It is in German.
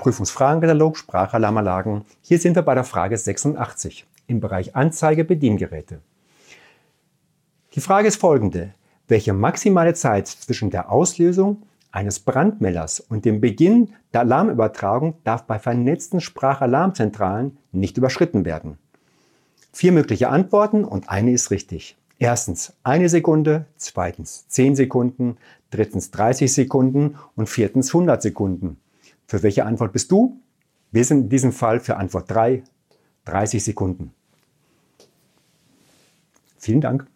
Prüfungsfragenkatalog Sprachalarmanlagen. Hier sind wir bei der Frage 86 im Bereich Anzeige Bediengeräte. Die Frage ist folgende. Welche maximale Zeit zwischen der Auslösung eines Brandmelders und dem Beginn der Alarmübertragung darf bei vernetzten Sprachalarmzentralen nicht überschritten werden? Vier mögliche Antworten und eine ist richtig. Erstens eine Sekunde, zweitens 10 Sekunden, drittens 30 Sekunden und viertens 100 Sekunden. Für welche Antwort bist du? Wir sind in diesem Fall für Antwort 3, 30 Sekunden. Vielen Dank.